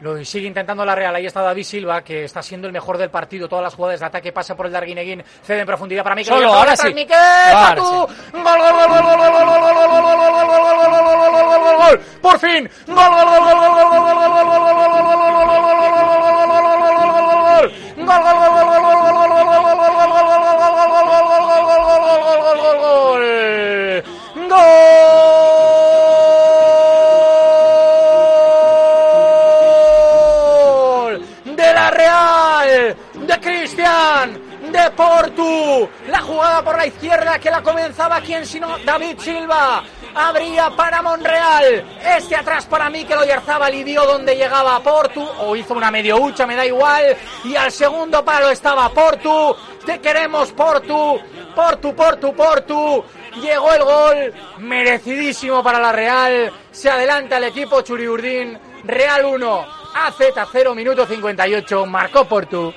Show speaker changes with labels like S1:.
S1: Lo sigue intentando la Real. Ahí está David Silva, que está siendo el mejor del partido. Todas las jugadas de ataque pasa por el Darguineguín. Cede en profundidad para Miquel.
S2: Solo, ahora sí.
S1: Miquel, Patu. Gol, gol, gol, gol, gol, gol, gol, gol, gol, gol, gol, gol, gol, gol, gol, gol, gol, gol, gol, gol. Por fin. Gol, gol, gol, gol, gol, gol, gol, gol, gol, Real, de Cristian, de Portu. La jugada por la izquierda que la comenzaba quien sino David Silva. Abría para Monreal. Este atrás para Mikel Oyarzabal y dio donde llegaba Portu. O hizo una medio hucha, me da igual. Y al segundo palo estaba Portu. Te queremos Portu. Portu, Portu, Portu. Llegó el gol. Merecidísimo para la Real. Se adelanta el equipo Churiurdín. Real 1. AZ 0, minuto 58. Marcó Portu.